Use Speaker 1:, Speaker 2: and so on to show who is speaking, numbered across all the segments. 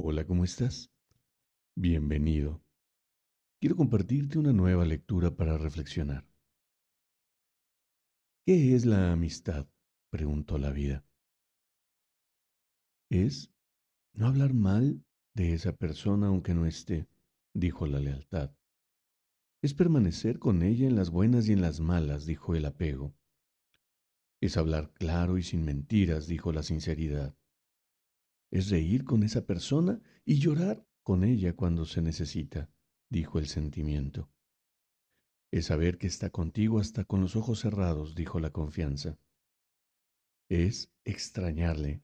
Speaker 1: Hola, ¿cómo estás? Bienvenido. Quiero compartirte una nueva lectura para reflexionar. ¿Qué es la amistad? preguntó la vida. Es no hablar mal de esa persona aunque no esté, dijo la lealtad. Es permanecer con ella en las buenas y en las malas, dijo el apego. Es hablar claro y sin mentiras, dijo la sinceridad es reír con esa persona y llorar con ella cuando se necesita, dijo el sentimiento. Es saber que está contigo hasta con los ojos cerrados, dijo la confianza. Es extrañarle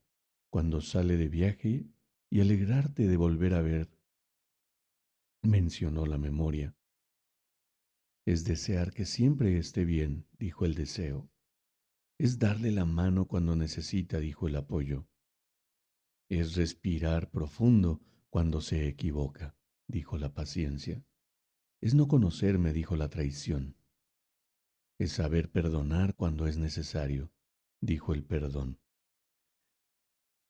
Speaker 1: cuando sale de viaje y alegrarte de volver a ver, mencionó la memoria. Es desear que siempre esté bien, dijo el deseo. Es darle la mano cuando necesita, dijo el apoyo. Es respirar profundo cuando se equivoca, dijo la paciencia. Es no conocerme, dijo la traición. Es saber perdonar cuando es necesario, dijo el perdón.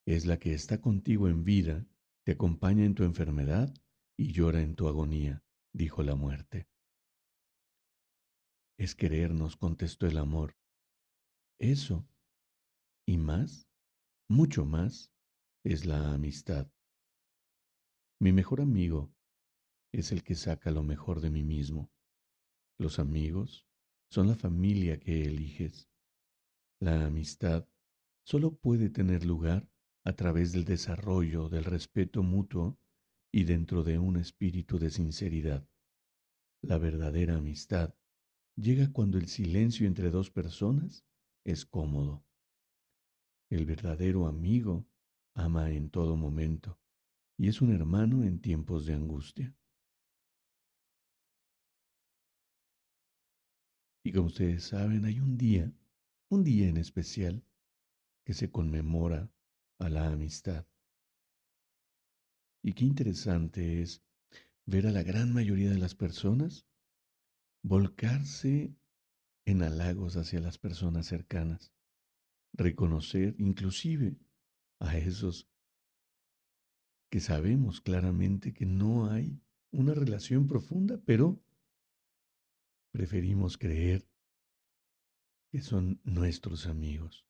Speaker 1: Es la que está contigo en vida, te acompaña en tu enfermedad y llora en tu agonía, dijo la muerte. Es querernos, contestó el amor. Eso, y más, mucho más, es la amistad. Mi mejor amigo es el que saca lo mejor de mí mismo. Los amigos son la familia que eliges. La amistad solo puede tener lugar a través del desarrollo del respeto mutuo y dentro de un espíritu de sinceridad. La verdadera amistad llega cuando el silencio entre dos personas es cómodo. El verdadero amigo ama en todo momento y es un hermano en tiempos de angustia. Y como ustedes saben, hay un día, un día en especial, que se conmemora a la amistad. Y qué interesante es ver a la gran mayoría de las personas volcarse en halagos hacia las personas cercanas, reconocer inclusive a esos que sabemos claramente que no hay una relación profunda, pero preferimos creer que son nuestros amigos.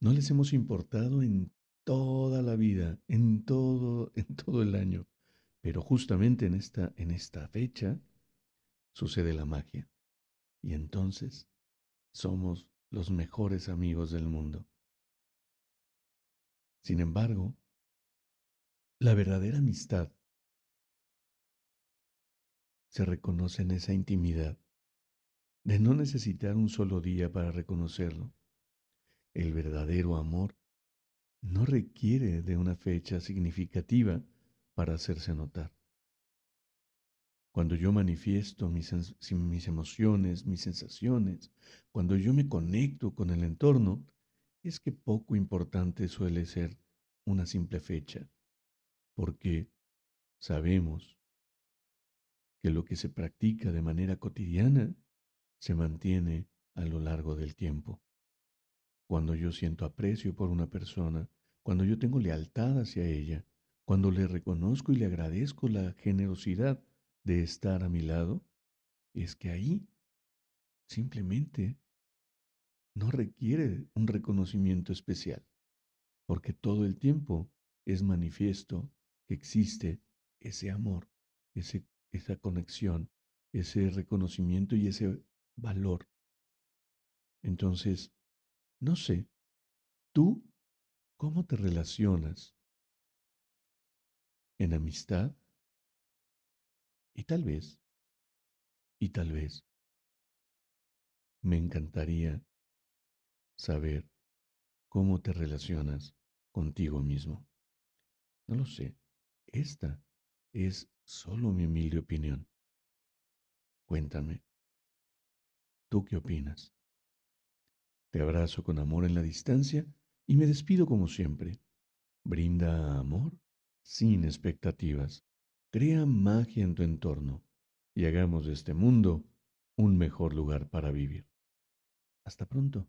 Speaker 1: No les hemos importado en toda la vida, en todo, en todo el año, pero justamente en esta, en esta fecha sucede la magia. Y entonces somos los mejores amigos del mundo. Sin embargo, la verdadera amistad se reconoce en esa intimidad de no necesitar un solo día para reconocerlo. El verdadero amor no requiere de una fecha significativa para hacerse notar. Cuando yo manifiesto mis, mis, emociones, mis sensaciones, cuando yo me conecto con el entorno, es que poco importante suele ser una simple fecha, porque sabemos que lo que se practica de manera cotidiana se mantiene a lo largo del tiempo. Cuando yo siento aprecio por una persona, cuando yo tengo lealtad hacia ella, cuando le reconozco y le agradezco la generosidad de estar a mi lado, es que ahí simplemente no requiere un reconocimiento especial, porque todo el tiempo es manifiesto que existe ese amor, ese, esa conexión, ese reconocimiento y ese valor. Entonces, no sé, ¿tú cómo te relacionas en amistad? Y tal vez, y tal vez, me encantaría saber cómo te relacionas contigo mismo. No lo sé. Esta es solo mi humilde opinión. Cuéntame, ¿tú qué opinas? Te abrazo con amor en la distancia y me despido como siempre. Brinda amor sin expectativas. Crea magia en tu entorno y hagamos de este mundo un mejor lugar para vivir. Hasta pronto.